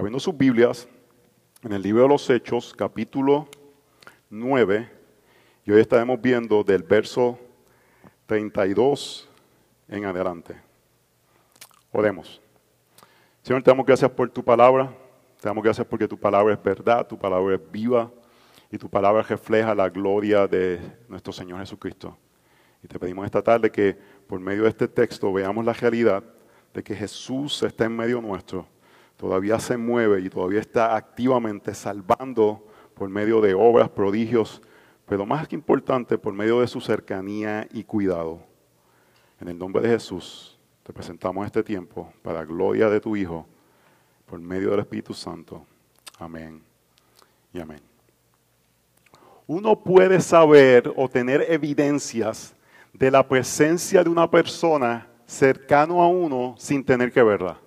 Abriendo sus Biblias, en el libro de los Hechos, capítulo 9, y hoy estaremos viendo del verso 32 en adelante. Oremos. Señor, te damos gracias por tu palabra. Te damos gracias porque tu palabra es verdad, tu palabra es viva y tu palabra refleja la gloria de nuestro Señor Jesucristo. Y te pedimos esta tarde que por medio de este texto veamos la realidad de que Jesús está en medio nuestro, todavía se mueve y todavía está activamente salvando por medio de obras, prodigios, pero más que importante, por medio de su cercanía y cuidado. En el nombre de Jesús te presentamos este tiempo para gloria de tu Hijo por medio del Espíritu Santo. Amén y amén. Uno puede saber o tener evidencias de la presencia de una persona cercano a uno sin tener que verla.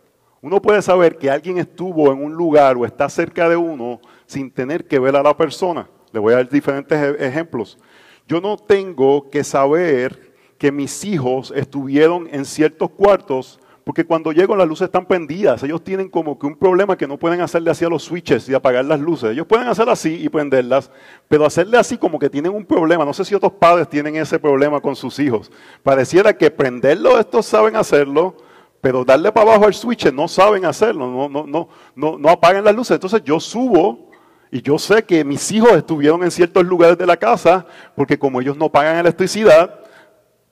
Uno puede saber que alguien estuvo en un lugar o está cerca de uno sin tener que ver a la persona. Le voy a dar diferentes e-, ejemplos. Yo no tengo que saber que mis hijos estuvieron en ciertos cuartos porque cuando llego las luces están prendidas. Ellos tienen como que un problema que no pueden hacerle así a los switches y apagar las luces. Ellos pueden hacer así y prenderlas, pero hacerle así como que tienen un problema. No sé si otros padres tienen ese problema con sus hijos. Pareciera que prenderlo estos saben hacerlo, pero darle para abajo al switch no saben hacerlo. No, no, no, no, no apagan las luces. Entonces yo subo y yo sé que mis hijos estuvieron en ciertos lugares de la casa porque como ellos no pagan electricidad,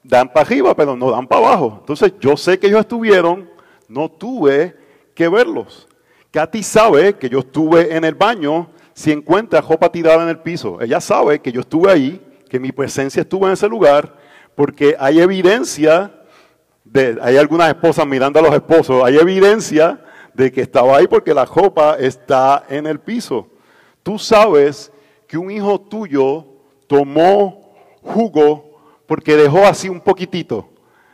dan para arriba, pero no dan para abajo. Entonces yo sé que ellos estuvieron, no tuve que verlos. Katy sabe que yo estuve en el baño si encuentra ropa tirada en el piso. Ella sabe que yo estuve ahí, que mi presencia estuvo en ese lugar, porque hay evidencia, de, hay algunas esposas mirando a los esposos, hay evidencia de que estaba ahí porque la ropa está en el piso. Tú sabes que un hijo tuyo tomó jugo porque dejó así un poquitito.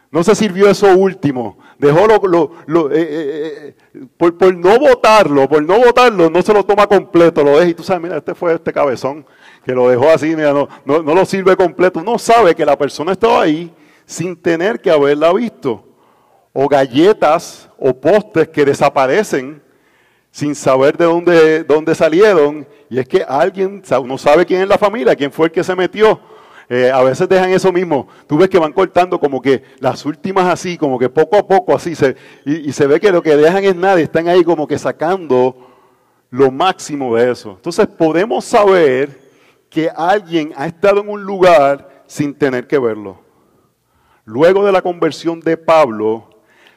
No se sirvió eso último. Dejó lo, eh, eh, eh, por, no votarlo, por no votarlo, no se lo toma completo, lo deja y tú sabes, mira, este fue este cabezón que lo dejó así, mira, no, no, no lo sirve completo. No sabe que la persona estaba ahí sin tener que haberla visto. O galletas o postes que desaparecen sin saber de dónde, dónde salieron. Y es que alguien no sabe quién es la familia, quién fue el que se metió eh, a veces dejan eso mismo. Tú ves que van cortando como que las últimas así, como que poco a poco así, se, y, se ve que lo que dejan es nada, están ahí como que sacando lo máximo de eso. Entonces podemos saber que alguien ha estado en un lugar sin tener que verlo. Luego de la conversión de Pablo,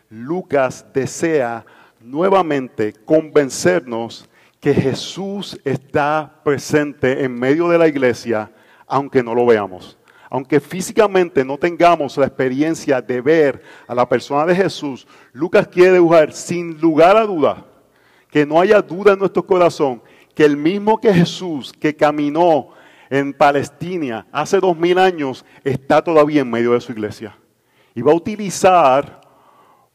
Lucas desea nuevamente convencernos que Jesús está presente en medio de la iglesia aunque no lo veamos. Aunque físicamente no tengamos la experiencia de ver a la persona de Jesús, Lucas quiere dibujar sin lugar a duda, que no haya duda en nuestro corazón, que el mismo que Jesús que caminó en Palestina hace dos mil años está todavía en medio de su iglesia. Y va a utilizar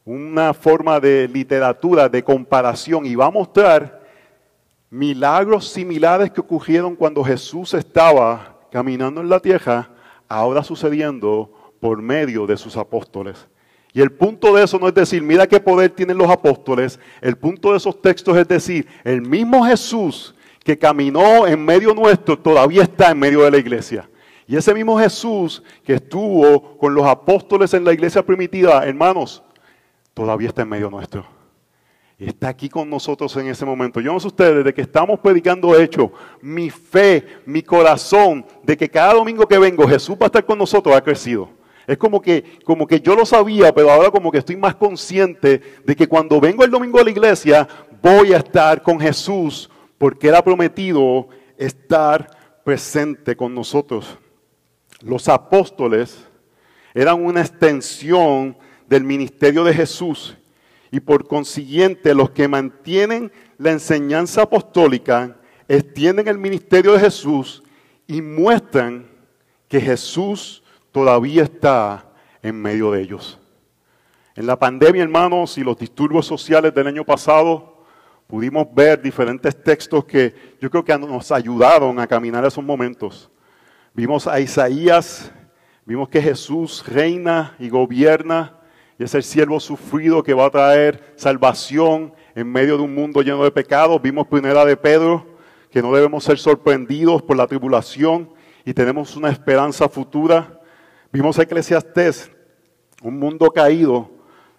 una forma de literatura, de comparación, y va a mostrar milagros similares que ocurrieron cuando Jesús estaba caminando en la tierra, ahora sucediendo por medio de sus apóstoles. Y el punto de eso no es decir, mira qué poder tienen los apóstoles. El punto de esos textos es decir, el mismo Jesús que caminó en medio nuestro todavía está en medio de la iglesia. Y ese mismo Jesús que estuvo con los apóstoles en la iglesia primitiva, hermanos, todavía está en medio nuestro está aquí con nosotros en ese momento. Yo no sé ustedes, desde que estamos predicando hecho, mi fe, mi corazón, de que cada domingo que vengo Jesús va a estar con nosotros, ha crecido. Es como que, como que yo lo sabía, pero ahora como que estoy más consciente de que cuando vengo el domingo a la iglesia, voy a estar con Jesús, porque Él ha prometido estar presente con nosotros. Los apóstoles eran una extensión del ministerio de Jesús y por consiguiente los que mantienen la enseñanza apostólica extienden el ministerio de Jesús y muestran que Jesús todavía está en medio de ellos. En la pandemia, hermanos, y los disturbios sociales del año pasado, pudimos ver diferentes textos que yo creo que nos ayudaron a caminar esos momentos. Vimos a Isaías, vimos que Jesús reina y gobierna y es el siervo sufrido que va a traer salvación en medio de un mundo lleno de pecados. Vimos primera de Pedro que no debemos ser sorprendidos por la tribulación y tenemos una esperanza futura. Vimos Eclesiastés, un mundo caído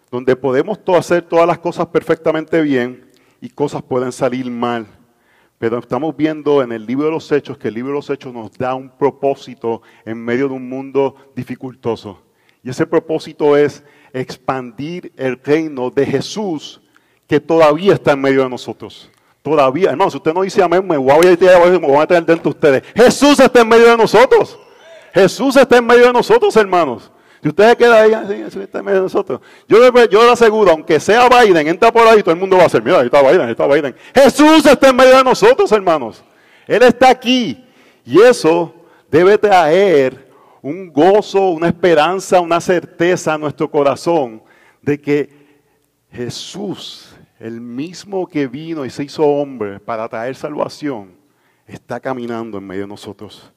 donde podemos hacer todas las cosas perfectamente bien y cosas pueden salir mal. Pero estamos viendo en el libro de los Hechos que el libro de los Hechos nos da un propósito en medio de un mundo dificultoso. Y ese propósito es expandir el reino de Jesús que todavía está en medio de nosotros. Todavía, hermano, si usted no dice amén, me voy a, me voy a dentro de ustedes. Jesús está en medio de nosotros. Jesús está en medio de nosotros, hermanos. Si usted se queda ahí, Jesús está en medio de nosotros. Yo, yo le aseguro, aunque sea Biden, entra por ahí, todo el mundo va a decir, mira, ahí está Biden, ahí está Biden. Jesús está en medio de nosotros, hermanos. Él está aquí. Y eso debe traer un gozo, una esperanza, una certeza a nuestro corazón de que Jesús, el mismo que vino y se hizo hombre para traer salvación, está caminando en medio de nosotros.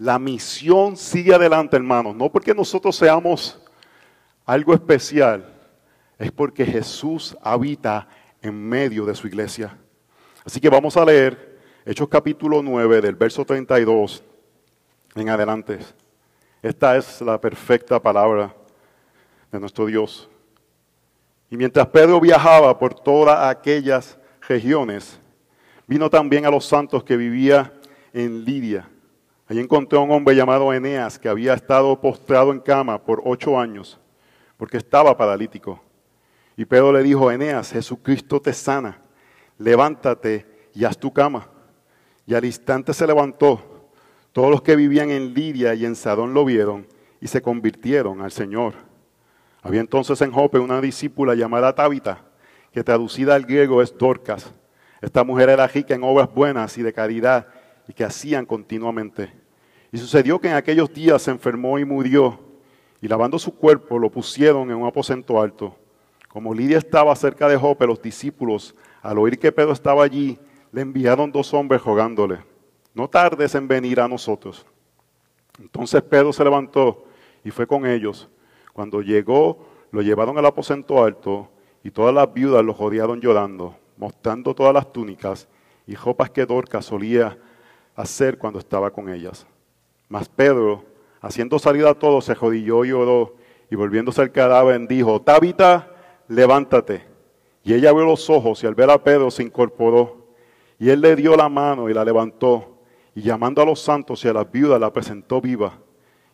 La misión sigue adelante, hermanos, no porque nosotros seamos algo especial, es porque Jesús habita en medio de su iglesia. Así que vamos a leer Hechos capítulo 9 del verso 32 en adelante. Esta es la perfecta palabra de nuestro Dios. Y mientras Pedro viajaba por todas aquellas regiones, vino también a los santos que vivía en Lidia. Allí encontró a un hombre llamado Eneas que había estado postrado en cama por ocho años, porque estaba paralítico. Y Pedro le dijo, Eneas, Jesucristo te sana, levántate y haz tu cama. Y al instante se levantó todos los que vivían en Lidia y en Sadón lo vieron y se convirtieron al Señor. Había entonces en Jope una discípula llamada Tabita, que traducida al griego es Dorcas. Esta mujer era rica en obras buenas y de caridad y que hacían continuamente. Y sucedió que en aquellos días se enfermó y murió, y lavando su cuerpo lo pusieron en un aposento alto. Como Lidia estaba cerca de Jope, los discípulos, al oír que Pedro estaba allí, le enviaron dos hombres rogándole no tardes en venir a nosotros. Entonces Pedro se levantó y fue con ellos. Cuando llegó, lo llevaron al aposento alto y todas las viudas lo rodearon llorando, mostrando todas las túnicas y ropas que Dorcas solía hacer cuando estaba con ellas. Mas Pedro, haciendo salir a todos, se jodilló y lloró y volviéndose al cadáver dijo, Tabita, levántate. Y ella abrió los ojos y al ver a Pedro se incorporó. Y él le dio la mano y la levantó y llamando a los santos y a las viudas la presentó viva.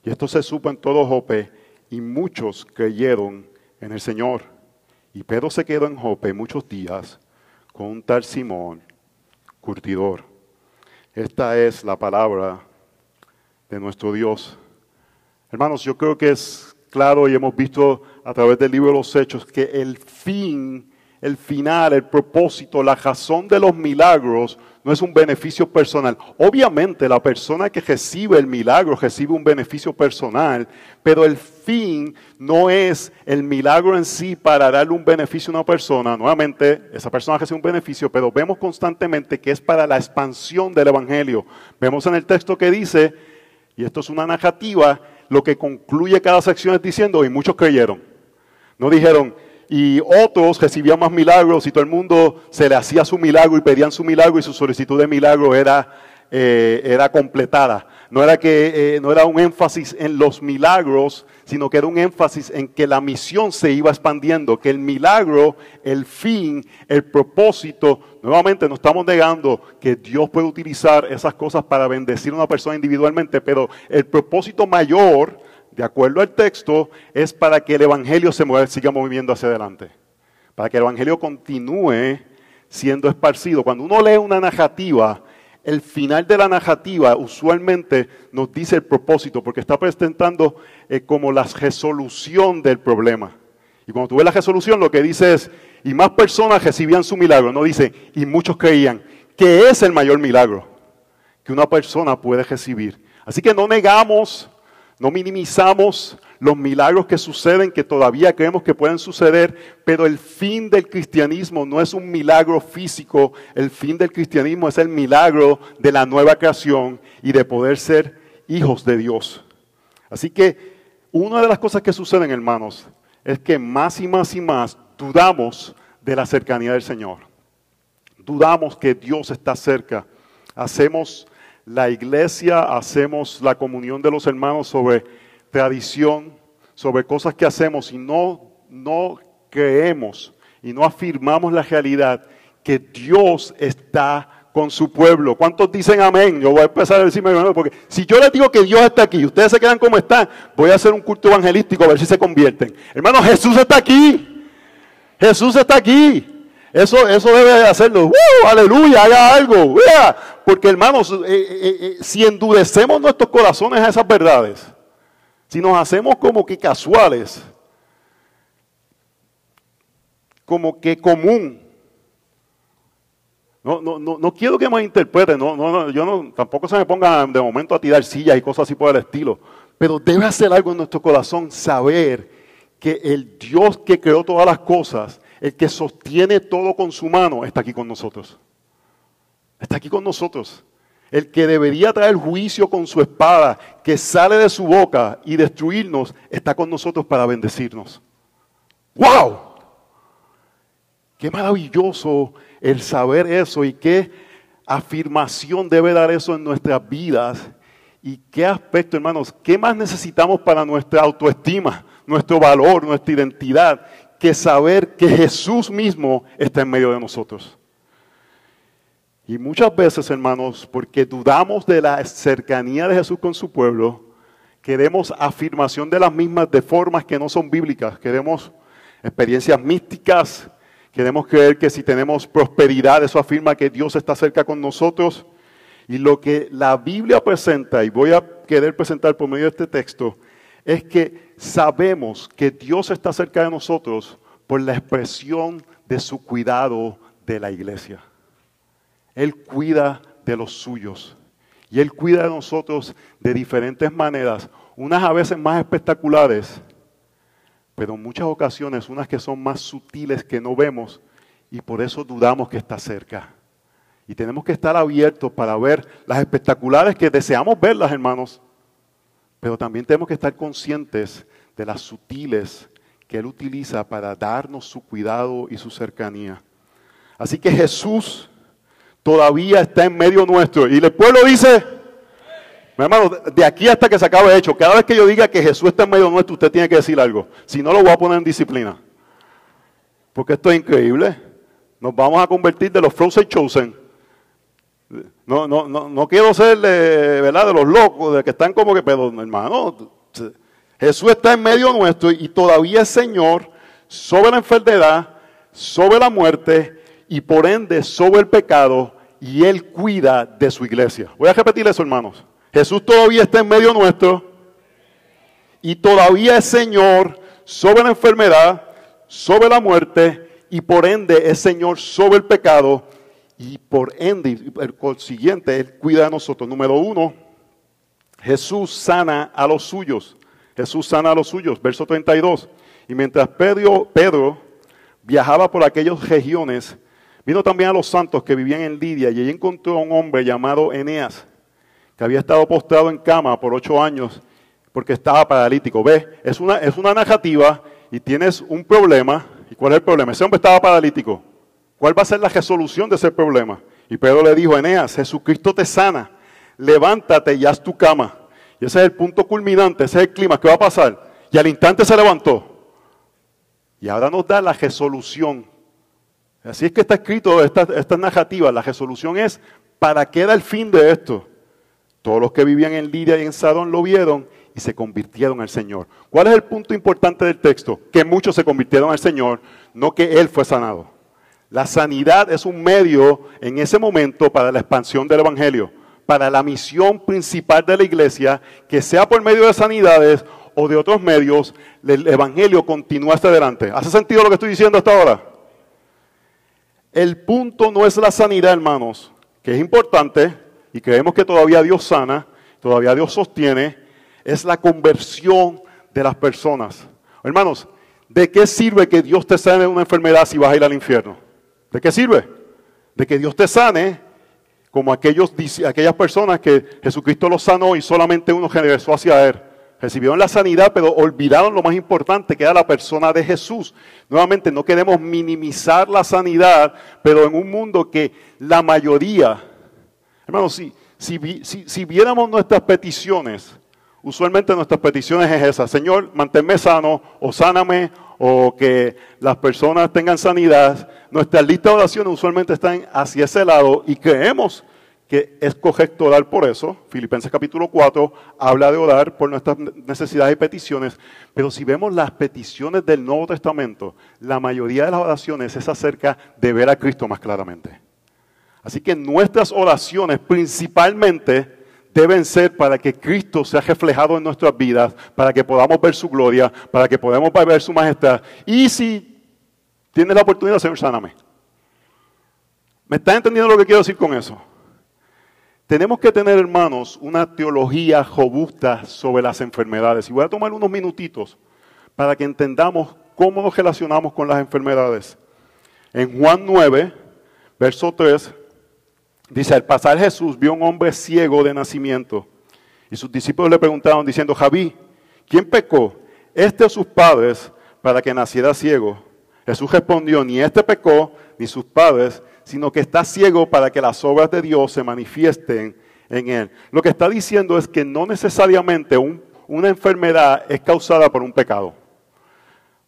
Y esto se supo en todo Jope y muchos creyeron en el Señor. Y Pedro se quedó en Jope muchos días con un tal Simón, curtidor. Esta es la palabra de nuestro Dios. Hermanos, yo creo que es claro y hemos visto a través del libro de los Hechos que el fin, el final, el propósito, la razón de los milagros no es un beneficio personal. Obviamente la persona que recibe el milagro recibe un beneficio personal, pero el fin no es el milagro en sí para darle un beneficio a una persona. Nuevamente, esa persona recibe un beneficio, pero vemos constantemente que es para la expansión del Evangelio. Vemos en el texto que dice, y esto es una narrativa, lo que concluye cada sección es diciendo, y muchos creyeron. No dijeron, y otros recibían más milagros y todo el mundo se le hacía su milagro y pedían su milagro y su solicitud de milagro era, eh, era completada. No era, que, eh, no era un énfasis en los milagros, sino que era un énfasis en que la misión se iba expandiendo, que el milagro, el fin, el propósito, nuevamente no estamos negando que Dios puede utilizar esas cosas para bendecir a una persona individualmente, pero el propósito mayor de acuerdo al texto, es para que el Evangelio se mueva, siga moviendo hacia adelante. Para que el Evangelio continúe siendo esparcido. Cuando uno lee una narrativa, el final de la narrativa usualmente nos dice el propósito, porque está presentando eh, como la resolución del problema. Y cuando tú ves la resolución, lo que dice es, y más personas recibían su milagro, no dice, y muchos creían, que es el mayor milagro que una persona puede recibir. Así que no negamos no minimizamos los milagros que suceden, que todavía creemos que pueden suceder, pero el fin del cristianismo no es un milagro físico, el fin del cristianismo es el milagro de la nueva creación y de poder ser hijos de Dios. Así que una de las cosas que suceden, hermanos, es que más y más y más dudamos de la cercanía del Señor. Dudamos que Dios está cerca. Hacemos la iglesia, hacemos la comunión de los hermanos sobre tradición, sobre cosas que hacemos y no, no creemos y no afirmamos la realidad que Dios está con su pueblo. ¿Cuántos dicen amén? Yo voy a empezar a decirme, porque si yo les digo que Dios está aquí y ustedes se quedan como están, voy a hacer un culto evangelístico a ver si se convierten. Hermano, Jesús está aquí. Jesús está aquí. Eso, eso debe de hacerlo. ¡Uh! aleluya, haga algo. Porque hermanos, eh, eh, eh, si endurecemos nuestros corazones a esas verdades, si nos hacemos como que casuales, como que común, no, no, no, no quiero que me interpreten, no, no, yo no, tampoco se me ponga de momento a tirar sillas y cosas así por el estilo. Pero debe hacer algo en nuestro corazón, saber que el Dios que creó todas las cosas, el que sostiene todo con su mano, está aquí con nosotros. Está aquí con nosotros. El que debería traer juicio con su espada, que sale de su boca y destruirnos, está con nosotros para bendecirnos. ¡Wow! Qué maravilloso el saber eso y qué afirmación debe dar eso en nuestras vidas y qué aspecto, hermanos, qué más necesitamos para nuestra autoestima, nuestro valor, nuestra identidad, que saber que Jesús mismo está en medio de nosotros. Y muchas veces, hermanos, porque dudamos de la cercanía de Jesús con su pueblo, queremos afirmación de las mismas de formas que no son bíblicas, queremos experiencias místicas, Queremos creer que si tenemos prosperidad, eso afirma que Dios está cerca con nosotros. Y lo que la Biblia presenta, y voy a querer presentar por medio de este texto, es que sabemos que Dios está cerca de nosotros por la expresión de su cuidado de la iglesia. Él cuida de los suyos. Y Él cuida de nosotros de diferentes maneras, unas a veces más espectaculares pero en muchas ocasiones unas que son más sutiles que no vemos y por eso dudamos que está cerca. Y tenemos que estar abiertos para ver las espectaculares que deseamos verlas, hermanos, pero también tenemos que estar conscientes de las sutiles que Él utiliza para darnos su cuidado y su cercanía. Así que Jesús todavía está en medio nuestro. Y el pueblo dice, mi hermano, de aquí hasta que se acabe hecho, cada vez que yo diga que Jesús está en medio nuestro, usted tiene que decir algo. Si no, lo voy a poner en disciplina. Porque esto es increíble. Nos vamos a convertir de los frozen chosen. No, no, no, no quiero ser de, ¿verdad? de los locos, de que están como que, pero hermano, Jesús está en medio nuestro y todavía es Señor sobre la enfermedad, sobre la muerte y por ende sobre el pecado y Él cuida de su iglesia. Voy a repetir eso, hermanos. Jesús todavía está en medio nuestro y todavía es Señor sobre la enfermedad, sobre la muerte y por ende es Señor sobre el pecado y por ende, el siguiente, Él cuida de nosotros. Número uno, Jesús sana a los suyos. Jesús sana a los suyos, verso 32. Y mientras Pedro, Pedro viajaba por aquellas regiones, vino también a los santos que vivían en Lidia y allí encontró a un hombre llamado Eneas que había estado postrado en cama por ocho años porque estaba paralítico. Ve, es una, es una narrativa y tienes un problema. ¿Y cuál es el problema? Ese hombre estaba paralítico. ¿Cuál va a ser la resolución de ese problema? Y Pedro le dijo, Eneas, Jesucristo te sana, levántate y haz tu cama. Y ese es el punto culminante, ese es el clima, ¿qué va a pasar? Y al instante se levantó. Y ahora nos da la resolución. Así es que está escrito esta, narrativa. La resolución es, ¿para qué da el fin de esto? Todos los que vivían en Lidia y en Sadón lo vieron y se convirtieron al Señor. ¿Cuál es el punto importante del texto? Que muchos se convirtieron al Señor, no que Él fue sanado. La sanidad es un medio en ese momento para la expansión del Evangelio, para la misión principal de la iglesia, que sea por medio de sanidades o de otros medios, el Evangelio continúa hasta adelante. ¿Hace sentido lo que estoy diciendo hasta ahora? El punto no es la sanidad, hermanos, que es importante, y creemos que todavía Dios sana, todavía Dios sostiene, es la conversión de las personas. Hermanos, ¿de qué sirve que Dios te sane una enfermedad si vas a ir al infierno? ¿De qué sirve? De que Dios te sane como aquellos, aquellas personas que Jesucristo los sanó y solamente uno regresó hacia Él. Recibieron la sanidad, pero olvidaron lo más importante, que era la persona de Jesús. Nuevamente, no queremos minimizar la sanidad, pero en un mundo que la mayoría, hermanos, si, si, si, viéramos nuestras peticiones, usualmente nuestras peticiones es esa, Señor, manténme sano, o sáname, o que las personas tengan sanidad. Nuestras listas de oraciones usualmente están hacia ese lado y creemos que es correcto orar por eso. Filipenses capítulo 4 habla de orar por nuestras necesidades y peticiones, pero si vemos las peticiones del Nuevo Testamento, la mayoría de las oraciones es acerca de ver a Cristo más claramente. Así que nuestras oraciones principalmente deben ser para que Cristo sea reflejado en nuestras vidas, para que podamos ver su gloria, para que podamos ver su majestad. Y si tienes la oportunidad, Señor, sáname. ¿Me estás entendiendo lo que quiero decir con eso? Tenemos que tener, hermanos, una teología robusta sobre las enfermedades. Y voy a tomar unos minutitos para que entendamos cómo nos relacionamos con las enfermedades. En Juan 9, verso 3, dice, al pasar Jesús vio un hombre ciego de nacimiento. Y sus discípulos le preguntaron diciendo, Javí, ¿quién pecó? ¿Este o sus padres para que naciera ciego? Jesús respondió, ni este pecó, ni sus padres, sino que está ciego para que las obras de Dios se manifiesten en él. Lo que está diciendo es que no necesariamente una enfermedad es causada por un pecado.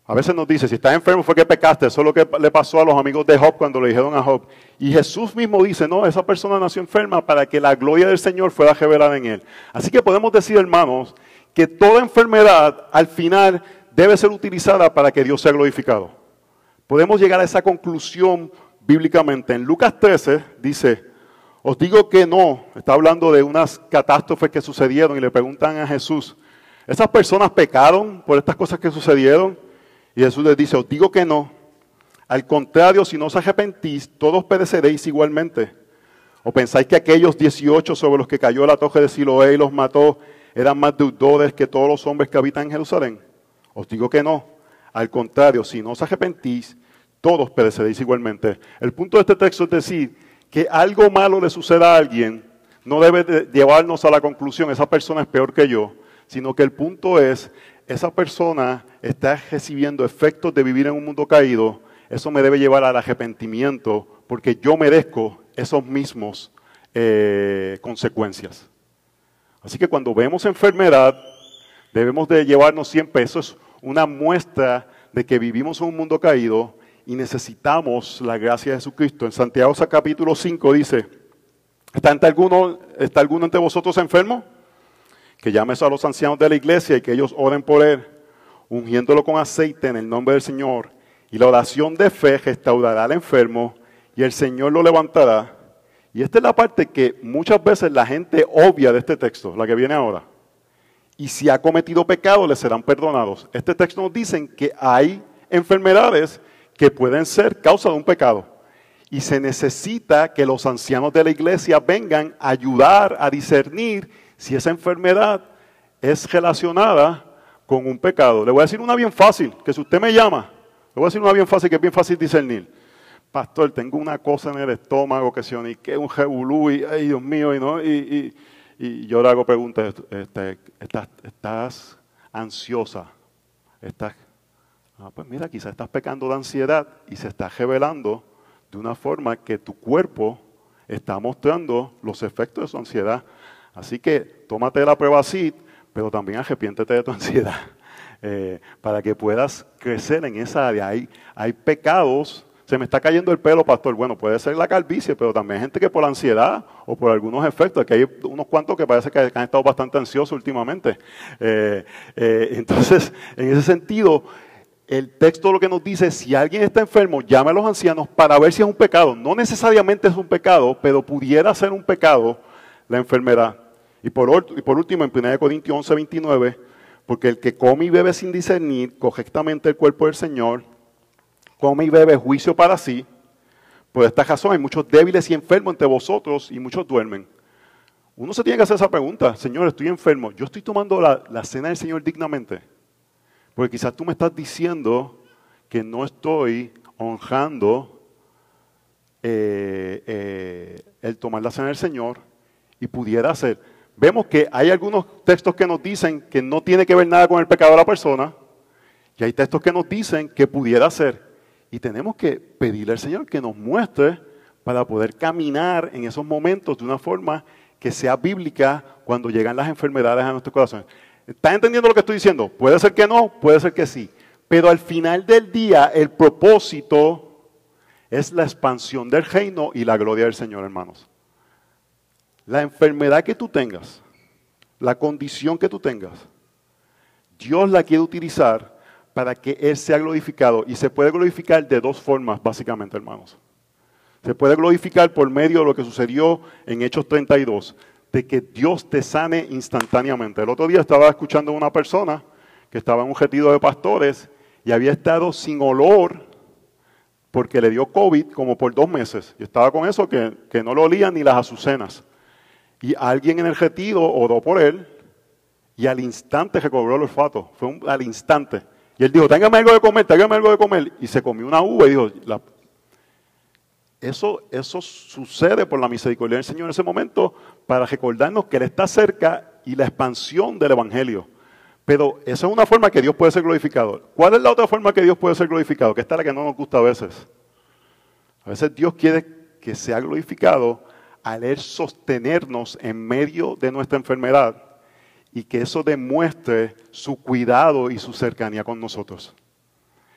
A veces nos dice, si estás enfermo fue que pecaste. Eso es lo que le pasó a los amigos de Job cuando le dijeron a Job. Y Jesús mismo dice, no, esa persona nació enferma para que la gloria del Señor fuera revelada en él. Así que podemos decir, hermanos, que toda enfermedad al final debe ser utilizada para que Dios sea glorificado. Podemos llegar a esa conclusión bíblicamente. En Lucas 13 dice, os digo que no, está hablando de unas catástrofes que sucedieron y le preguntan a Jesús, ¿esas personas pecaron por estas cosas que sucedieron? Y Jesús les dice, os digo que no. Al contrario, si no os arrepentís, todos pereceréis igualmente. ¿O pensáis que aquellos 18 sobre los que cayó la torre de Siloé y los mató eran más deudores que todos los hombres que habitan en Jerusalén? Os digo que no. Al contrario, si no os arrepentís, todos pereceréis igualmente. El punto de este texto es decir que algo malo le suceda a alguien no debe llevarnos a la conclusión, esa persona es peor que yo, sino que el punto es, esa persona está recibiendo efectos de vivir en un mundo caído, eso me debe llevar al arrepentimiento, porque yo merezco esos mismos eh, consecuencias. Así que cuando vemos enfermedad, debemos de llevarnos siempre, eso es una muestra de que vivimos en un mundo caído y necesitamos la gracia de Jesucristo. En Santiago capítulo 5 dice, ¿está, alguno, ¿está alguno entre vosotros enfermo? Que llames a los ancianos de la iglesia y que ellos oren por él, ungiéndolo con aceite en el nombre del Señor. Y la oración de fe restaurará al enfermo y el Señor lo levantará. Y esta es la parte que muchas veces la gente obvia de este texto, la que viene ahora. Y si ha cometido pecado, le serán perdonados. Este texto nos dice que hay enfermedades que pueden ser causa de un pecado. Y se necesita que los ancianos de la iglesia vengan a ayudar a discernir si esa enfermedad es relacionada con un pecado. Le voy a decir una bien fácil, que si usted me llama, le voy a decir una bien fácil, que es bien fácil discernir. Pastor, tengo una cosa en el estómago que se que es un jebulú y, ay Dios mío, y, no, y, y, yo le hago preguntas, este, estás ansiosa, estás Ah, pues mira, quizás estás pecando de ansiedad y se está revelando de una forma que tu cuerpo está mostrando los efectos de su ansiedad. Así que tómate la prueba así, pero también arrepiéntete de tu ansiedad eh, para que puedas crecer en esa área. Hay, pecados, se me está cayendo el pelo, pastor. Bueno, puede ser la calvicie, pero también hay gente que por la ansiedad o por algunos efectos, que hay unos cuantos que parece que han estado bastante ansiosos últimamente. Eh, eh, entonces, en ese sentido, el texto lo que nos dice, si alguien está enfermo, llame a los ancianos para ver si es un pecado. No necesariamente es un pecado, pero pudiera ser un pecado la enfermedad. Y por, último, en 1 Corintios 11, 29, porque el que come y bebe sin discernir correctamente el cuerpo del Señor, come y bebe juicio para sí. Por esta razón hay muchos débiles y enfermos entre vosotros y muchos duermen. Uno se tiene que hacer esa pregunta, Señor, estoy enfermo, ¿yo estoy tomando la, la cena del Señor dignamente? Porque quizás tú me estás diciendo que no estoy honrando eh, eh, el tomar la cena del Señor y pudiera ser. vemos que hay algunos textos que nos dicen que no tiene que ver nada con el pecado de la persona, y hay textos que nos dicen que pudiera ser. Y tenemos que pedirle al Señor que nos muestre para poder caminar en esos momentos de una forma que sea bíblica cuando llegan las enfermedades a nuestro corazón. ¿Estás entendiendo lo que estoy diciendo? Puede ser que no, puede ser que sí. Pero al final del día, el propósito es la expansión del reino y la gloria del Señor, hermanos. La enfermedad que tú tengas, la condición que tú tengas, Dios la quiere utilizar para que Él sea glorificado. Y se puede glorificar de dos formas, básicamente, hermanos. Se puede glorificar por medio de lo que sucedió en Hechos 32, de que Dios te sane instantáneamente. El otro día estaba escuchando a una persona que estaba en un retiro de pastores y había estado sin olor porque le dio COVID como por dos meses. Y estaba con eso que, que no lo olían ni las azucenas. Y alguien en el retiro oró por él y al instante recobró el olfato. Fue al instante. Y él dijo, téngame algo de comer, téngame algo de comer. Y se comió una uva y dijo, eso, eso sucede por la misericordia del Señor en ese momento para recordarnos que Él está cerca y la expansión del Evangelio. Pero esa es una forma que Dios puede ser glorificado. ¿Cuál es la otra forma que Dios puede ser glorificado? Que esta es la que no nos gusta a veces. A veces Dios quiere que sea glorificado al Él sostenernos en medio de nuestra enfermedad y que eso demuestre su cuidado y su cercanía con nosotros.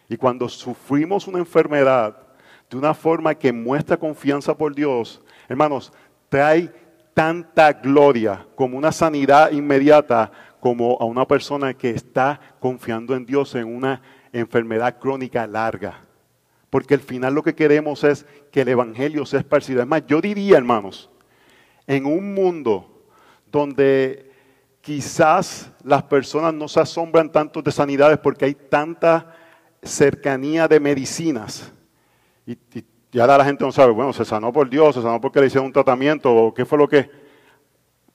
Y cuando sufrimos una enfermedad de una forma que muestra confianza por Dios, hermanos, trae tanta gloria como una sanidad inmediata como a una persona que está confiando en Dios en una enfermedad crónica larga. Porque al final lo que queremos es que el Evangelio sea esparcido. Es más, yo diría, hermanos, en un mundo donde quizás las personas no se asombran tanto de sanidades porque hay tanta cercanía de medicinas. Y, ya la gente no sabe, bueno, se sanó por Dios, se sanó porque le hicieron un tratamiento, o qué fue lo que.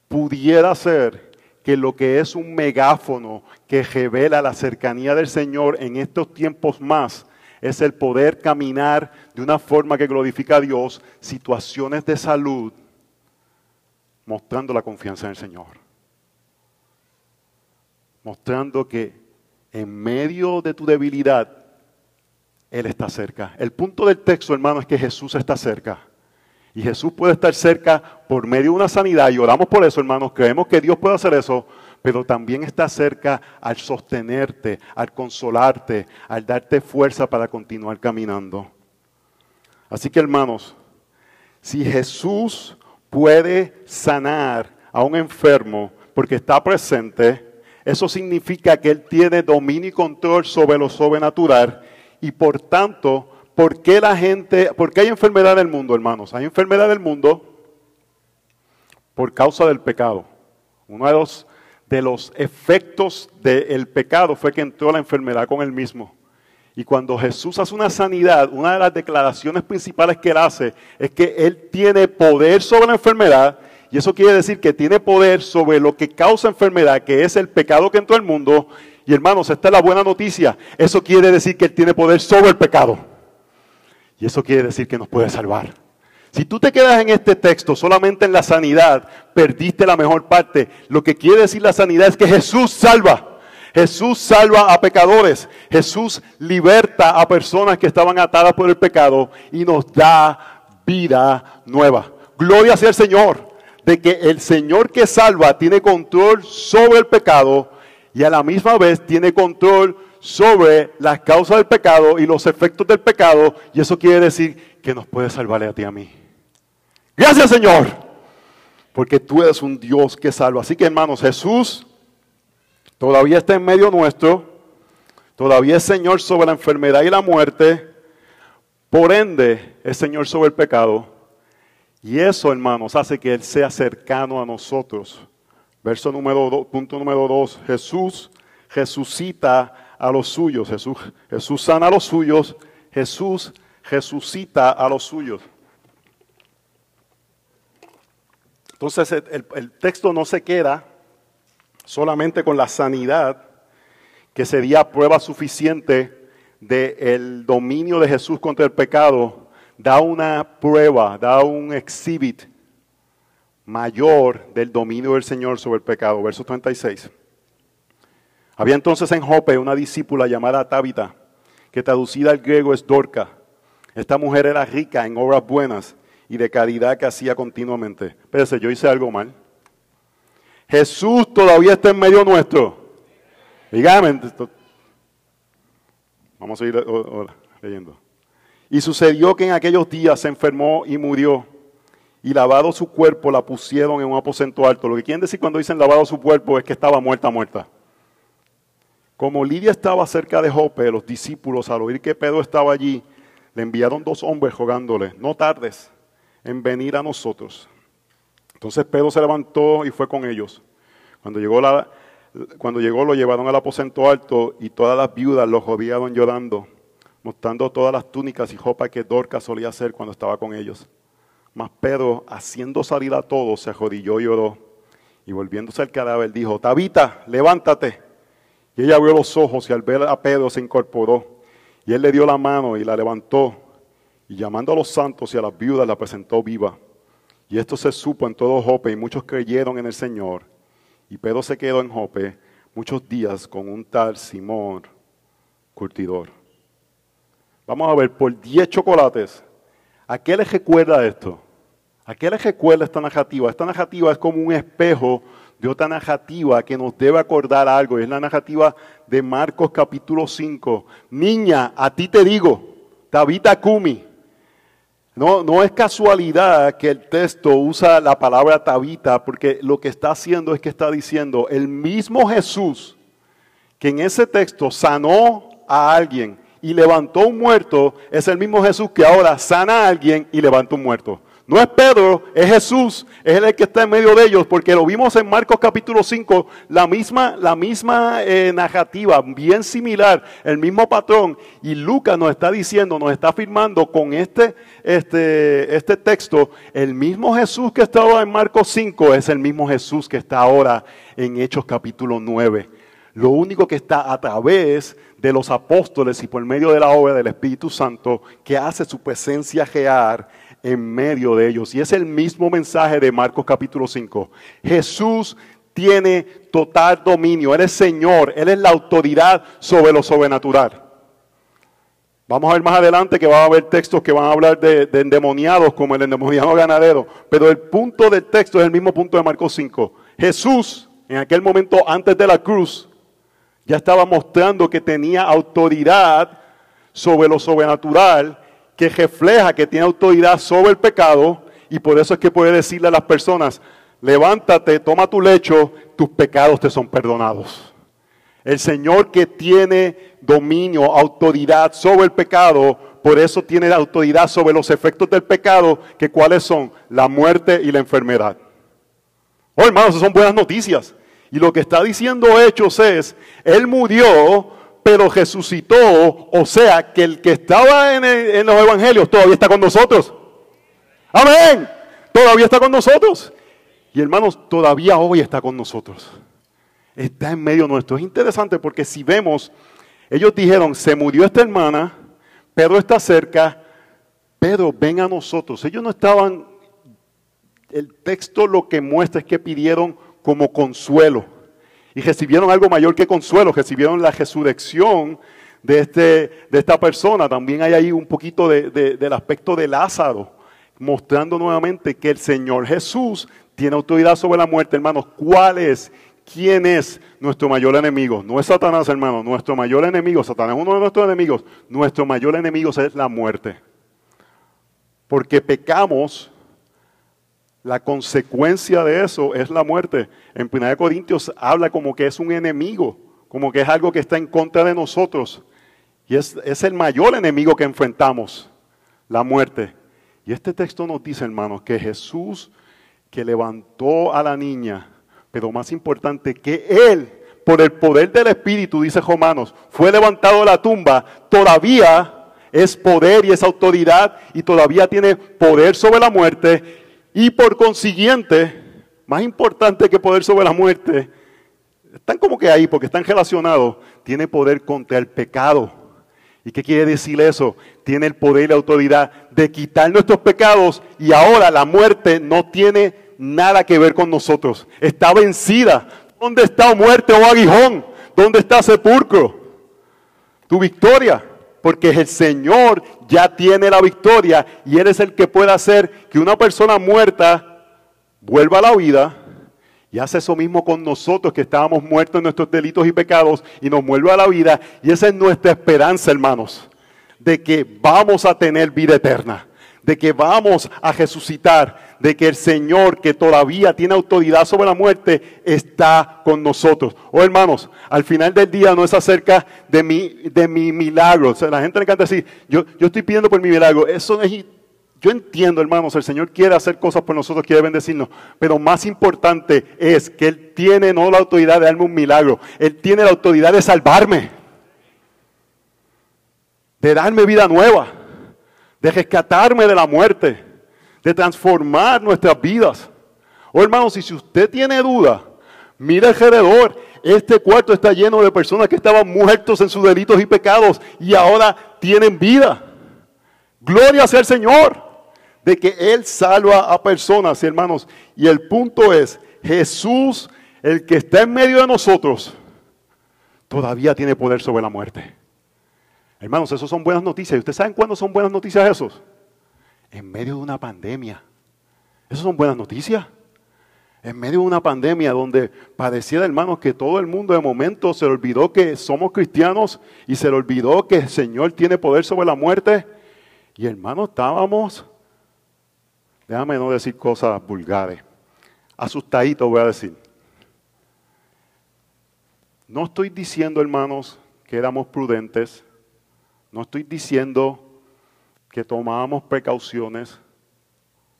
Pudiera ser que lo que es un megáfono que revela la cercanía del Señor en estos tiempos más es el poder caminar de una forma que glorifica a Dios, situaciones de salud, mostrando la confianza en el Señor. Mostrando que en medio de tu debilidad, Él está cerca. El punto del texto, hermano, es que Jesús está cerca. Y Jesús puede estar cerca por medio de una sanidad. Y oramos por eso, hermanos. Creemos que Dios puede hacer eso. Pero también está cerca al sostenerte, al consolarte, al darte fuerza para continuar caminando. Así que, hermanos, si Jesús puede sanar a un enfermo porque está presente, eso significa que Él tiene dominio y control sobre lo sobrenatural y por tanto, ¿por qué la gente, por qué hay enfermedad en el mundo, hermanos? Hay enfermedad en el mundo por causa del pecado. Uno de los, de los efectos del pecado fue que entró la enfermedad con él mismo. Y cuando Jesús hace una sanidad, una de las declaraciones principales que él hace es que él tiene poder sobre la enfermedad y eso quiere decir que tiene poder sobre lo que causa enfermedad, que es el pecado que entró al mundo. Y hermanos, esta es la buena noticia. Eso quiere decir que Él tiene poder sobre el pecado. Y eso quiere decir que nos puede salvar. Si tú te quedas en este texto solamente en la sanidad, perdiste la mejor parte. Lo que quiere decir la sanidad es que Jesús salva. Jesús salva a pecadores. Jesús liberta a personas que estaban atadas por el pecado y nos da vida nueva. Gloria sea el Señor de que el Señor que salva tiene control sobre el pecado y a la misma vez tiene control sobre las causas del pecado y los efectos del pecado. Y eso quiere decir que nos puede salvarle a ti y a mí. Gracias Señor, porque tú eres un Dios que salva. Así que hermanos, Jesús todavía está en medio nuestro, todavía es Señor sobre la enfermedad y la muerte, por ende es Señor sobre el pecado. Y eso, hermanos, hace que Él sea cercano a nosotros. Verso número dos, punto número dos, Jesús resucita a los suyos. Jesús, Jesús sana a los suyos. Jesús resucita a los suyos. Entonces el, el, texto no se queda solamente con la sanidad, que sería prueba suficiente del dominio de Jesús contra el pecado, da una prueba, da un exhibit mayor del dominio del Señor sobre el pecado. Verso 36. Había entonces en Jope una discípula llamada Tabita, que traducida al griego es Dorca. Esta mujer era rica en obras buenas y de caridad que hacía continuamente. Espérese, yo hice algo mal. Jesús todavía está en medio nuestro. Dígame. Vamos a seguir leyendo. Y sucedió que en aquellos días se enfermó y murió. Y lavado su cuerpo la pusieron en un aposento alto. Lo que quieren decir cuando dicen lavado su cuerpo es que estaba muerta, muerta. Como Lidia estaba cerca de Jope, los discípulos, al oír que Pedro estaba allí, le enviaron dos hombres rogándole, no tardes en venir a nosotros. Entonces Pedro se levantó y fue con ellos. Cuando llegó, la, cuando llegó lo llevaron al aposento alto y todas las viudas lo rodearon llorando, mostrando todas las túnicas y ropa que Dorcas solía hacer cuando estaba con ellos. Mas Pedro, haciendo salir a todos, se arrodilló y lloró. Y volviéndose al cadáver, dijo, Tabita, levántate. Y ella abrió los ojos y al ver a Pedro se incorporó. Y él le dio la mano y la levantó. Y llamando a los santos y a las viudas la presentó viva. Y esto se supo en todo Jope y muchos creyeron en el Señor. Y Pedro se quedó en Jope muchos días con un tal Simón curtidor. Vamos a ver, por 10 chocolates, ¿a qué les recuerda esto? ¿A les recuerda esta narrativa? Esta narrativa es como un espejo de otra narrativa que nos debe acordar algo. Es la narrativa de Marcos capítulo 5. Niña, a ti te digo, Tabita Kumi. No, no es casualidad que el texto usa la palabra Tabita, porque lo que está haciendo es que está diciendo, el mismo Jesús que en ese texto sanó a alguien y levantó un muerto, es el mismo Jesús que ahora sana a alguien y levanta un muerto. No es Pedro, es Jesús, es el que está en medio de ellos, porque lo vimos en Marcos capítulo 5, la misma, la misma eh, narrativa, bien similar, el mismo patrón. Y Lucas nos está diciendo, nos está afirmando con este, este, este texto, el mismo Jesús que estaba en Marcos 5 es el mismo Jesús que está ahora en Hechos capítulo 9. Lo único que está a través de los apóstoles y por medio de la obra del Espíritu Santo que hace su presencia real en medio de ellos. Y es el mismo mensaje de Marcos capítulo 5. Jesús tiene total dominio, Él es Señor, Él es la autoridad sobre lo sobrenatural. Vamos a ver más adelante que va a haber textos que van a hablar de, endemoniados como el endemoniado ganadero, pero el punto del texto es el mismo punto de Marcos 5. Jesús, en aquel momento antes de la cruz, ya estaba mostrando que tenía autoridad sobre lo sobrenatural que refleja que tiene autoridad sobre el pecado y por eso es que puede decirle a las personas, levántate, toma tu lecho, tus pecados te son perdonados. El Señor que tiene dominio, autoridad sobre el pecado, por eso tiene autoridad sobre los efectos del pecado, que cuáles son la muerte y la enfermedad. Oh, hermanos, son buenas noticias. Y lo que está diciendo Hechos es, Él murió pero resucitó, o sea, que el que estaba en, los evangelios todavía está con nosotros. Amén. Todavía está con nosotros. Y hermanos, todavía hoy está con nosotros. Está en medio nuestro. Es interesante porque si vemos, ellos dijeron, se murió esta hermana, Pedro está cerca, Pedro, ven a nosotros. Ellos no estaban, el texto lo que muestra es que pidieron como consuelo y recibieron algo mayor que consuelo, recibieron la resurrección de, este, de esta persona. También hay ahí un poquito del aspecto de Lázaro, mostrando nuevamente que el Señor Jesús tiene autoridad sobre la muerte, hermanos. ¿Cuál es? ¿Quién es nuestro mayor enemigo? No es Satanás, hermano. Nuestro mayor enemigo, Satanás es uno de nuestros enemigos. Nuestro mayor enemigo es la muerte. Porque pecamos la consecuencia de eso es la muerte. En 1 Corintios habla como que es un enemigo, como que es algo que está en contra de nosotros. Y es, es el mayor enemigo que enfrentamos, la muerte. Y este texto nos dice, hermanos, que Jesús que levantó a la niña, pero más importante, que Él, por el poder del Espíritu, dice Romanos, fue levantado de la tumba, todavía es poder y es autoridad y todavía tiene poder sobre la muerte y por consiguiente, más importante que poder sobre la muerte, están como que ahí porque están relacionados, tiene poder contra el pecado. ¿Y qué quiere decir eso? Tiene el poder y la autoridad de quitar nuestros pecados y ahora la muerte no tiene nada que ver con nosotros. Está vencida. ¿Dónde está muerte o aguijón? ¿Dónde está sepulcro? Tu victoria. Porque el Señor ya tiene la victoria y Él es el que puede hacer que una persona muerta vuelva a la vida y hace eso mismo con nosotros que estábamos muertos en nuestros delitos y pecados y nos vuelve a la vida. Y esa es nuestra esperanza, hermanos, de que vamos a tener vida eterna de que vamos a resucitar, de que el Señor que todavía tiene autoridad sobre la muerte está con nosotros. Oh hermanos, al final del día no es acerca de mi, de mi milagro. la gente le encanta decir, yo, yo estoy pidiendo por mi milagro. Eso es, yo entiendo, hermanos, el Señor quiere hacer cosas por nosotros, quiere bendecirnos, pero más importante es que Él tiene no la autoridad de darme un milagro, Él tiene la autoridad de salvarme, de darme vida nueva de rescatarme de la muerte, de transformar nuestras vidas. Oh hermanos, y si usted tiene duda, mire alrededor. Este cuarto está lleno de personas que estaban muertos en sus delitos y pecados y ahora tienen vida. Gloria sea el Señor de que Él salva a personas, hermanos. Y el punto es, Jesús, el que está en medio de nosotros, todavía tiene poder sobre la muerte. Hermanos, eso son buenas noticias. ¿Y ustedes saben cuándo son buenas noticias esos? En medio de una pandemia. Esas son buenas noticias. En medio de una pandemia donde padeciera, hermanos, que todo el mundo de momento se le olvidó que somos cristianos y se le olvidó que el Señor tiene poder sobre la muerte. Y hermanos, estábamos, déjame no decir cosas vulgares, asustaditos voy a decir. No estoy diciendo, hermanos, que éramos prudentes. No estoy diciendo que tomábamos precauciones.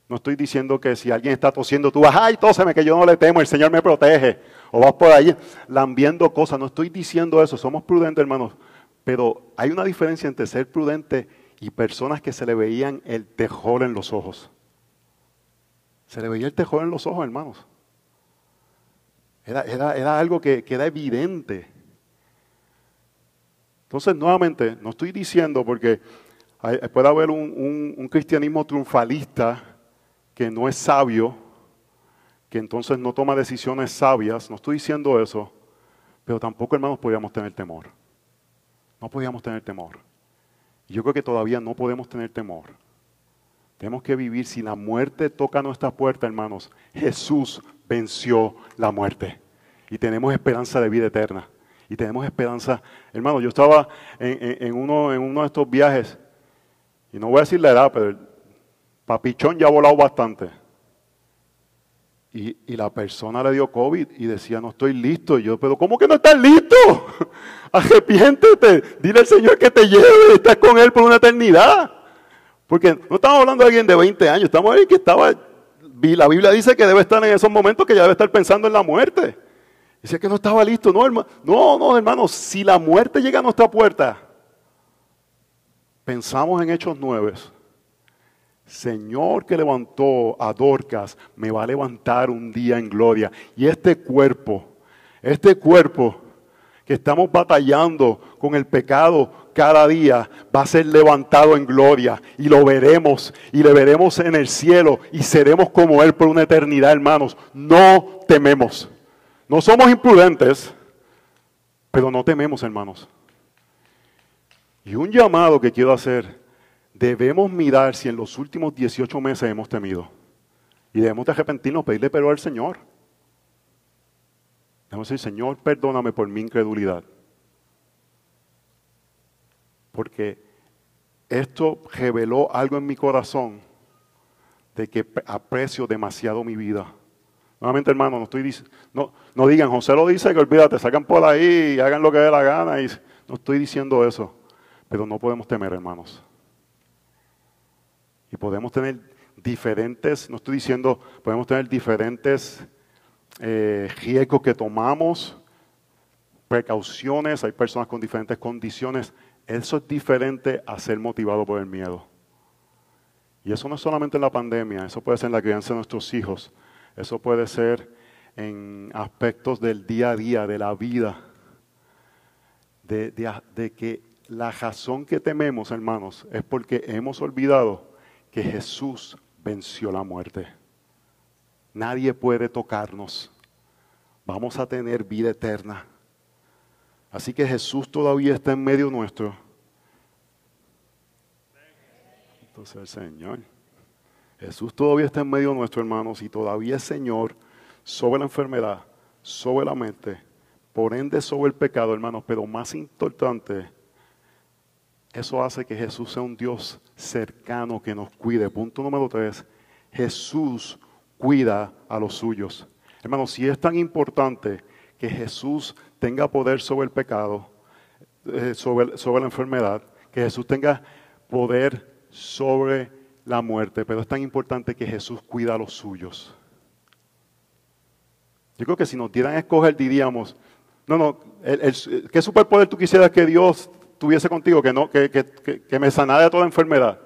No estoy diciendo que si alguien está tosiendo, tú vas, ay, tóseme, que yo no le temo, el Señor me protege. O vas por ahí lambiendo cosas. No estoy diciendo eso, somos prudentes, hermanos. Pero hay una diferencia entre ser prudente y personas que se le veían el tejor en los ojos. Se le veía el tejor en los ojos, hermanos. Era, era algo que, que era evidente. Entonces, nuevamente, no estoy diciendo porque puede haber un, cristianismo triunfalista que no es sabio, que entonces no toma decisiones sabias, no estoy diciendo eso, pero tampoco, hermanos, podíamos tener temor. No podíamos tener temor. Yo creo que todavía no podemos tener temor. Tenemos que vivir, si la muerte toca nuestra puerta, hermanos, Jesús venció la muerte. Y tenemos esperanza de vida eterna y tenemos esperanza. Hermano, yo estaba en, en uno de estos viajes, y no voy a decir la edad, pero el papichón ya ha volado bastante. Y, la persona le dio COVID y decía, no estoy listo. Y yo, pero ¿cómo que no estás listo? Arrepiéntete, dile al Señor que te lleve, estás con Él por una eternidad. Porque no estamos hablando de alguien de 20 años, estamos ahí que estaba, la Biblia dice que debe estar en esos momentos que ya debe estar pensando en la muerte. Dice que no estaba listo. No, hermano, no, no, hermano, si la muerte llega a nuestra puerta, pensamos en Hechos 9. Señor que levantó a Dorcas, me va a levantar un día en gloria. Y este cuerpo, este cuerpo que estamos batallando con el pecado cada día, va a ser levantado en gloria. Y lo veremos, y le veremos en el cielo, y seremos como Él por una eternidad, hermanos. No tememos. No somos imprudentes, pero no tememos, hermanos. Y un llamado que quiero hacer, debemos mirar si en los últimos 18 meses hemos temido. Y debemos de arrepentirnos, pedirle perdón al Señor. Debemos decir, Señor, perdóname por mi incredulidad. Porque esto reveló algo en mi corazón de que aprecio demasiado mi vida. Nuevamente, hermano, no estoy digan, José lo dice, que olvídate, sacan por ahí y hagan lo que dé la gana. Y, no estoy diciendo eso, pero no podemos temer, hermanos. Y podemos tener diferentes, no estoy diciendo, podemos tener diferentes eh, riesgos que tomamos, precauciones, hay personas con diferentes condiciones. Eso es diferente a ser motivado por el miedo. Y eso no es solamente en la pandemia, eso puede ser en la crianza de nuestros hijos eso puede ser en aspectos del día a día, de la vida, de, que la razón que tememos, hermanos, es porque hemos olvidado que Jesús venció la muerte. nadie puede tocarnos. Vamos a tener vida eterna. Así que Jesús todavía está en medio nuestro. Entonces el Señor. Jesús todavía está en medio nuestro, hermanos, y todavía es Señor sobre la enfermedad, sobre la mente, por ende sobre el pecado, hermanos. Pero más importante, eso hace que Jesús sea un Dios cercano que nos cuide. Punto número tres, Jesús cuida a los suyos. Hermanos, si es tan importante que Jesús tenga poder sobre el pecado, eh, sobre, la enfermedad, que Jesús tenga poder sobre la muerte, pero es tan importante que Jesús cuida a los suyos. Yo creo que si nos dieran a escoger diríamos, no, no, ¿qué superpoder tú quisieras que Dios tuviese contigo, que, no, que, que me sanara de toda enfermedad?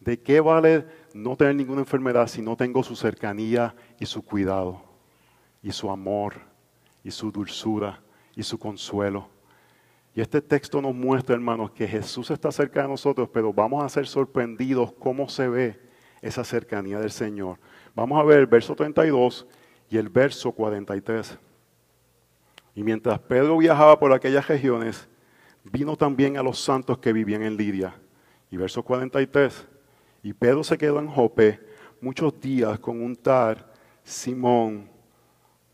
¿De qué vale no tener ninguna enfermedad si no tengo su cercanía y su cuidado, y su amor, y su dulzura, y su consuelo? Y este texto nos muestra, hermanos, que Jesús está cerca de nosotros, pero vamos a ser sorprendidos cómo se ve esa cercanía del Señor. Vamos a ver el verso 32 y el verso 43. Y mientras Pedro viajaba por aquellas regiones, vino también a los santos que vivían en Lidia. Y verso 43. Y Pedro se quedó en Jope muchos días con un tal Simón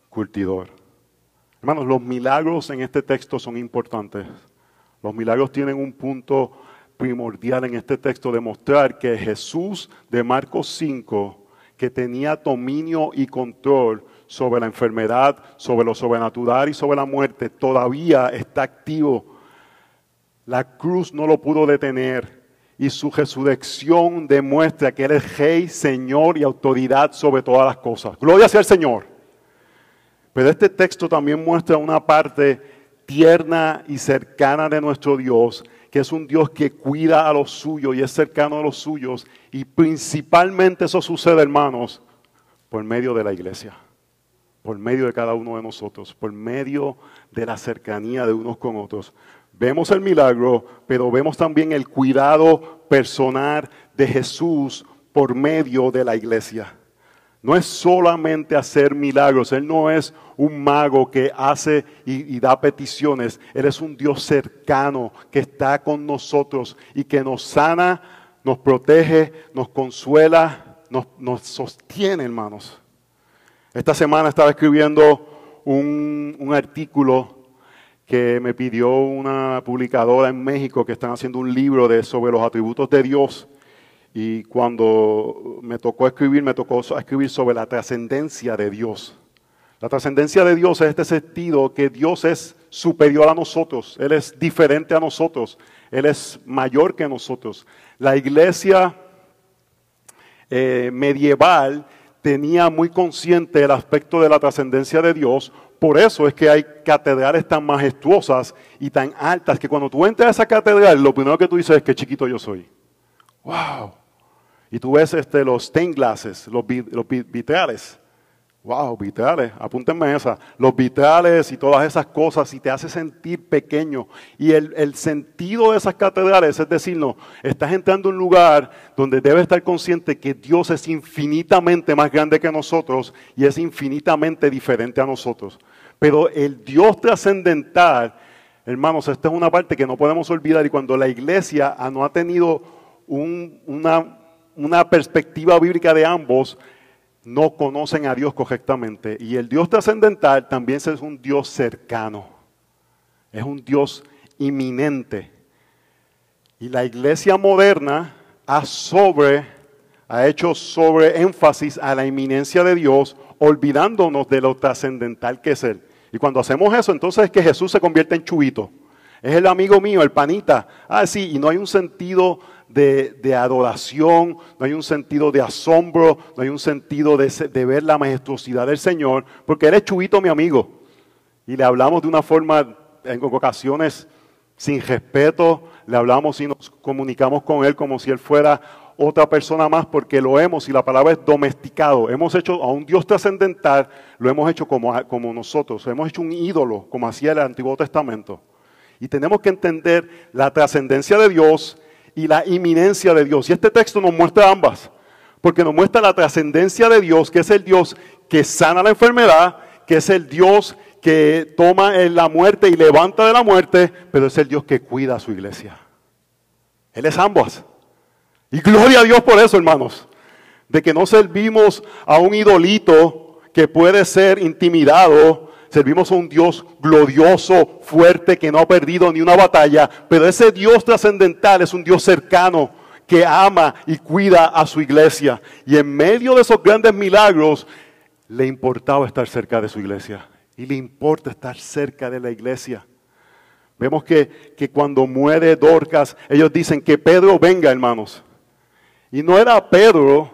curtidor. Hermanos, los milagros en este texto son importantes. Los milagros tienen un punto primordial en este texto de mostrar que Jesús de Marcos 5, que tenía dominio y control sobre la enfermedad, sobre lo sobrenatural y sobre la muerte, todavía está activo. La cruz no lo pudo detener y su resurrección demuestra que Él es Rey, Señor y autoridad sobre todas las cosas. Gloria sea al Señor. Pero este texto también muestra una parte tierna y cercana de nuestro Dios, que es un Dios que cuida a los suyos y es cercano a los suyos. Y principalmente eso sucede, hermanos, por medio de la iglesia, por medio de cada uno de nosotros, por medio de la cercanía de unos con otros. Vemos el milagro, pero vemos también el cuidado personal de Jesús por medio de la iglesia. No es solamente hacer milagros, Él no es un mago que hace y, da peticiones, Él es un Dios cercano que está con nosotros y que nos sana, nos protege, nos consuela, nos, sostiene, hermanos. Esta semana estaba escribiendo un, artículo que me pidió una publicadora en México que están haciendo un libro de, sobre los atributos de Dios y cuando me tocó escribir, me tocó escribir sobre la trascendencia de Dios. La trascendencia de Dios es este sentido que Dios es superior a nosotros, Él es diferente a nosotros, Él es mayor que nosotros. La iglesia eh, medieval tenía muy consciente el aspecto de la trascendencia de Dios, por eso es que hay catedrales tan majestuosas y tan altas que cuando tú entras a esa catedral, lo primero que tú dices es que chiquito yo soy. ¡Wow! Y tú ves este, los stained glasses, los, los vitrales. Wow, vitrales, apúntenme esa. Los vitrales y todas esas cosas y te hace sentir pequeño. Y el, el, sentido de esas catedrales es decir, no, estás entrando a un lugar donde debes estar consciente que Dios es infinitamente más grande que nosotros y es infinitamente diferente a nosotros. Pero el Dios trascendental, hermanos, esta es una parte que no podemos olvidar y cuando la iglesia no ha tenido un, una una perspectiva bíblica de ambos, no conocen a Dios correctamente. Y el Dios trascendental también es un Dios cercano, es un Dios inminente. Y la iglesia moderna ha sobre, ha hecho sobre énfasis a la inminencia de Dios, olvidándonos de lo trascendental que es Él. Y cuando hacemos eso, entonces es que Jesús se convierte en chubito. Es el amigo mío, el panita. Ah, sí, y no hay un sentido de, adoración, no hay un sentido de asombro, no hay un sentido de, ver la majestuosidad del Señor, porque Él es mi amigo. Y le hablamos de una forma, en ocasiones, sin respeto, le hablamos y nos comunicamos con Él como si Él fuera otra persona más, porque lo hemos, y la palabra es domesticado. Hemos hecho a un Dios trascendental, lo hemos hecho como, como nosotros, hemos hecho un ídolo, como hacía el Antiguo Testamento. Y tenemos que entender la trascendencia de Dios y la inminencia de Dios. Y este texto nos muestra ambas. porque nos muestra la trascendencia de Dios, que es el Dios que sana la enfermedad, que es el Dios que toma la muerte y levanta de la muerte, pero es el Dios que cuida a su iglesia. Él es ambos. Y gloria a Dios por eso, hermanos. De que no servimos a un idolito que puede ser intimidado. Servimos a un Dios glorioso, fuerte, que no ha perdido ni una batalla. Pero ese Dios trascendental es un Dios cercano, que ama y cuida a su iglesia. Y en medio de esos grandes milagros, le importaba estar cerca de su iglesia y le importa estar cerca de la iglesia. Vemos que, que, cuando muere Dorcas, ellos dicen que Pedro venga, hermanos. Y no era Pedro,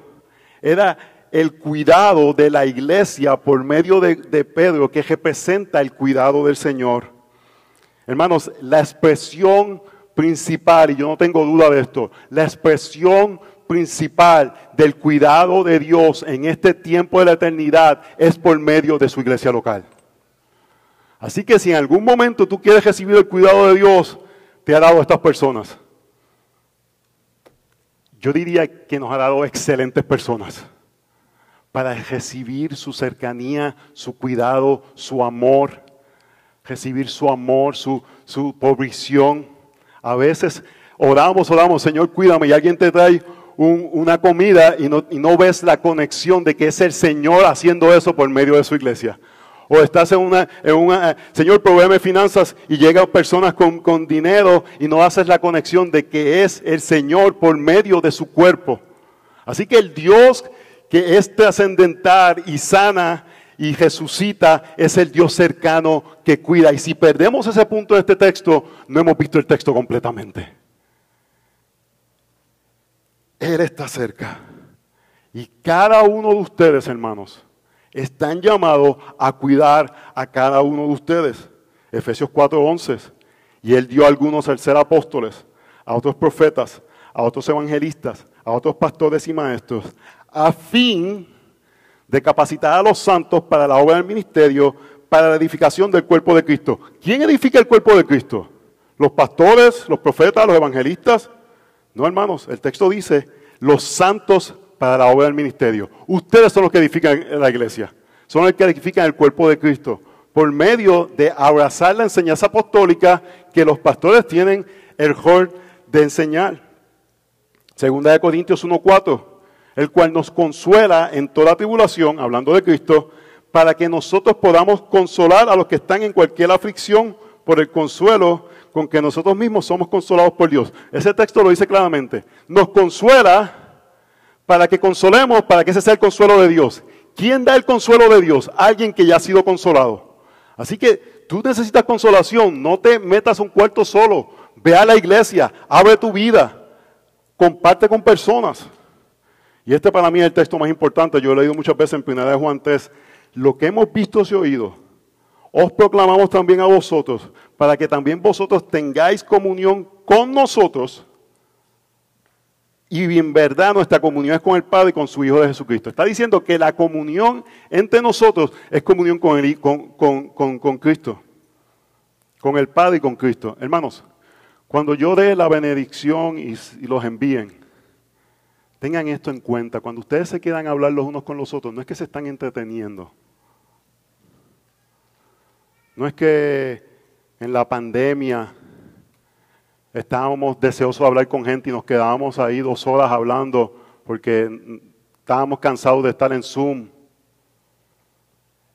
era el cuidado de la iglesia por medio de, Pedro que representa el cuidado del Señor. Hermanos, la expresión principal, y yo no tengo duda de esto, la expresión principal del cuidado de Dios en este tiempo de la eternidad es por medio de su iglesia local. Así que si en algún momento tú quieres recibir el cuidado de Dios, te ha dado estas personas. Yo diría que nos ha dado excelentes personas para recibir su cercanía, su cuidado, su amor, recibir su amor, su, su provisión. A veces oramos, oramos, Señor, cuídame, y alguien te trae una comida y no, y no ves la conexión de que es el Señor haciendo eso por medio de su iglesia. O estás en una, en una Señor, proveeme finanzas y llegan personas con, con dinero y no haces la conexión de que es el Señor por medio de su cuerpo. Así que el Dios que es trascendental y sana y resucita es el Dios cercano que cuida. Y si perdemos ese punto de este texto, no hemos visto el texto completamente. Él está cerca. Y cada uno de ustedes, hermanos, están llamados a cuidar a cada uno de ustedes. Efesios 4:11. Y él dio a algunos al ser apóstoles, a otros profetas, a otros evangelistas, a otros pastores y maestros, a fin de capacitar a los santos para la obra del ministerio, para la edificación del cuerpo de Cristo. ¿Quién edifica el cuerpo de Cristo? ¿Los pastores, los profetas, los evangelistas? No, hermanos, el texto dice, los santos para la obra del ministerio. Ustedes son los que edifican la iglesia, son los que edifican el cuerpo de Cristo, por medio de abrazar la enseñanza apostólica que los pastores tienen el rol de enseñar. Segunda de Corintios 1.4, el cual nos consuela en toda tribulación, hablando de Cristo, para que nosotros podamos consolar a los que están en cualquier aflicción por el consuelo con que nosotros mismos somos consolados por Dios. Ese texto lo dice claramente. Nos consuela para que consolemos, para que ese sea el consuelo de Dios. ¿Quién da el consuelo de Dios? Alguien que ya ha sido consolado. Así que tú necesitas consolación, no te metas un cuarto solo. Ve a la iglesia, abre tu vida, comparte con personas. Y este para mí es el texto más importante, yo he leído muchas veces en 1 de Juan 3, lo que hemos visto y oído, os proclamamos también a vosotros, para que también vosotros tengáis comunión con nosotros y en verdad nuestra comunión es con el Padre y con su Hijo de Jesucristo. Está diciendo que la comunión entre nosotros es comunión con, el, con, Cristo, con el Padre y con Cristo. Hermanos, cuando yo dé la benedicción y los envíen, tengan esto en cuenta. Cuando ustedes se quedan a hablar los unos con los otros, no es que se están entreteniendo. No es que en la pandemia Estábamos deseosos de hablar con gente y nos quedábamos ahí dos horas hablando porque estábamos cansados de estar en Zoom.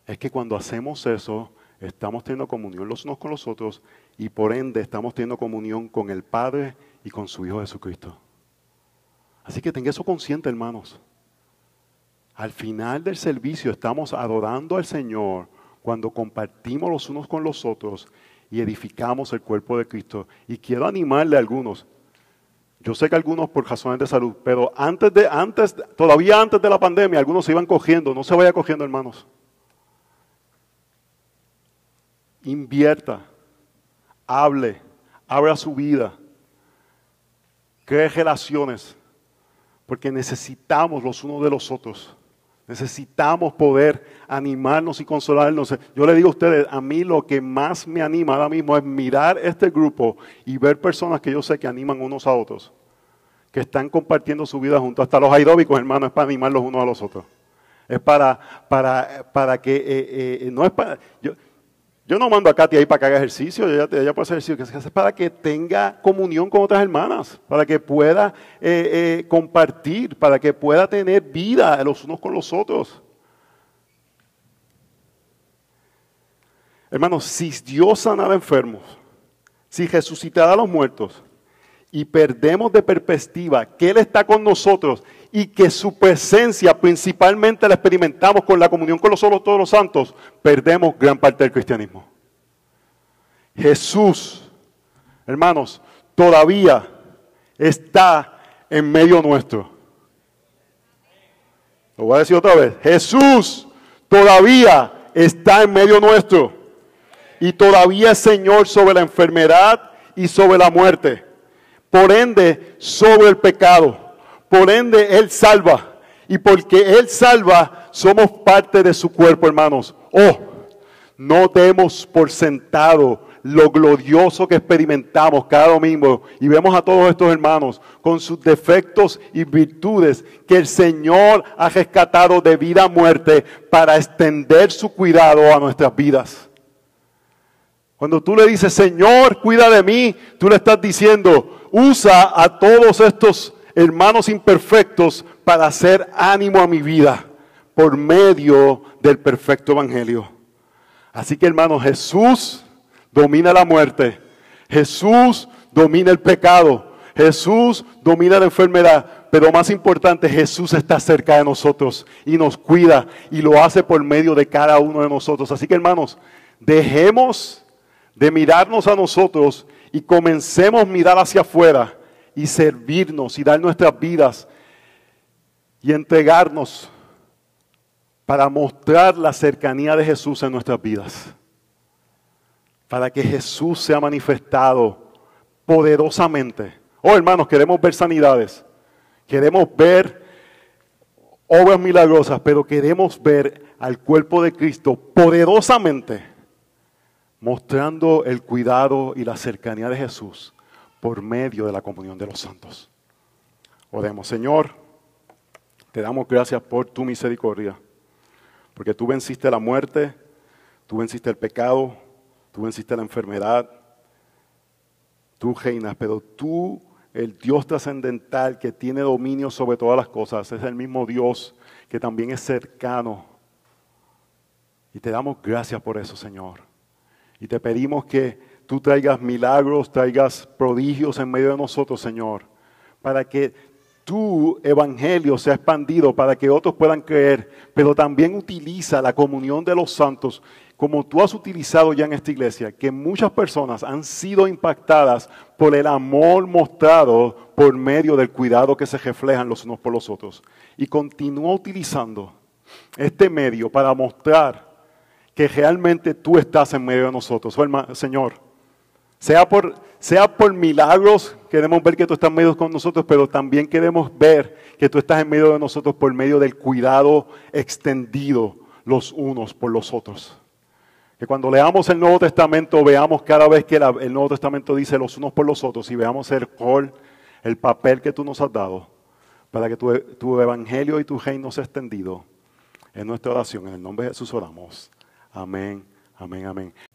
Es que cuando hacemos eso, estamos teniendo comunión los unos con los otros y por ende estamos teniendo comunión con el Padre y con su Hijo Jesucristo. Así que tenga eso consciente, hermanos. Al final del servicio estamos adorando al Señor cuando compartimos los unos con los otros y edificamos el cuerpo de Cristo. Y quiero animarle a algunos. Yo sé que algunos por razones de salud, pero antes de, antes, todavía antes de la pandemia, algunos se iban cogiendo. No se vaya cogiendo, hermanos. Invierta, hable, abra su vida, cree relaciones, porque necesitamos los unos de los otros. Necesitamos poder animarnos y consolarnos. Yo le digo a ustedes, a mí lo que más me anima ahora mismo es mirar este grupo y ver personas que yo sé que animan unos a otros, que están compartiendo su vida juntos. Hasta los aeróbicos, hermano, es para animar los unos a los otros. Es para, para, para que, eh, eh, no es para, yo, yo no mando a Katy ahí para que haga ejercicio, ella, ella puede hacer ejercicio, es para que tenga comunión con otras hermanas, para que pueda eh, compartir, para que pueda tener vida los unos con los otros. Hermanos, si Dios sanara enfermos, si resucitara a los muertos y perdemos de perspectiva que Él está con nosotros y que su presencia principalmente la experimentamos con la comunión con los solos todos los santos, perdemos gran parte del cristianismo. Jesús, hermanos, todavía está en medio nuestro. Lo voy a decir otra vez. Jesús todavía está en medio nuestro. Y todavía es Señor sobre la enfermedad y sobre la muerte. Por ende, sobre el pecado. Por ende, Él salva. Y porque Él salva, somos parte de su cuerpo, hermanos. Oh, no demos por sentado lo glorioso que experimentamos cada domingo y vemos a todos estos hermanos con sus defectos y virtudes que el Señor ha rescatado de vida a muerte para extender su cuidado a nuestras vidas. Cuando tú le dices, Señor, cuida de mí, tú le estás diciendo, usa a todos estos hermanos imperfectos para hacer ánimo a mi vida por medio del perfecto Evangelio. Así que hermanos, Jesús domina la muerte. Jesús domina el pecado. Jesús domina la enfermedad. Pero más importante, Jesús está cerca de nosotros y nos cuida y lo hace por medio de cada uno de nosotros. Así que hermanos, dejemos de mirarnos a nosotros y comencemos a mirar hacia afuera y servirnos y dar nuestras vidas y entregarnos para mostrar la cercanía de Jesús en nuestras vidas. Para que Jesús sea manifestado poderosamente. Oh hermanos, queremos ver sanidades. Queremos ver obras milagrosas, pero queremos ver al cuerpo de Cristo poderosamente mostrando el cuidado y la cercanía de Jesús por medio de la comunión de los santos. Oremos, Señor, te damos gracias por tu misericordia, porque tú venciste la muerte, tú venciste el pecado, tú venciste la enfermedad, tú reinas, pero tú, el Dios trascendental que tiene dominio sobre todas las cosas, es el mismo Dios que también es cercano. Y te damos gracias por eso, Señor. Y te pedimos que tú traigas milagros, traigas prodigios en medio de nosotros, Señor, para que tu evangelio sea expandido, para que otros puedan creer, pero también utiliza la comunión de los santos, como tú has utilizado ya en esta iglesia, que muchas personas han sido impactadas por el amor mostrado por medio del cuidado que se reflejan los unos por los otros. Y continúa utilizando este medio para mostrar que realmente tú estás en medio de nosotros. Oh, Señor, sea por, sea por milagros, queremos ver que tú estás en medio con nosotros, pero también queremos ver que tú estás en medio de nosotros por medio del cuidado extendido los unos por los otros. Que cuando leamos el Nuevo Testamento veamos cada vez que el Nuevo Testamento dice los unos por los otros y veamos el rol, el papel que tú nos has dado para que tu, tu evangelio y tu reino sea extendido. En nuestra oración, en el nombre de Jesús oramos. Amén, amén, amén.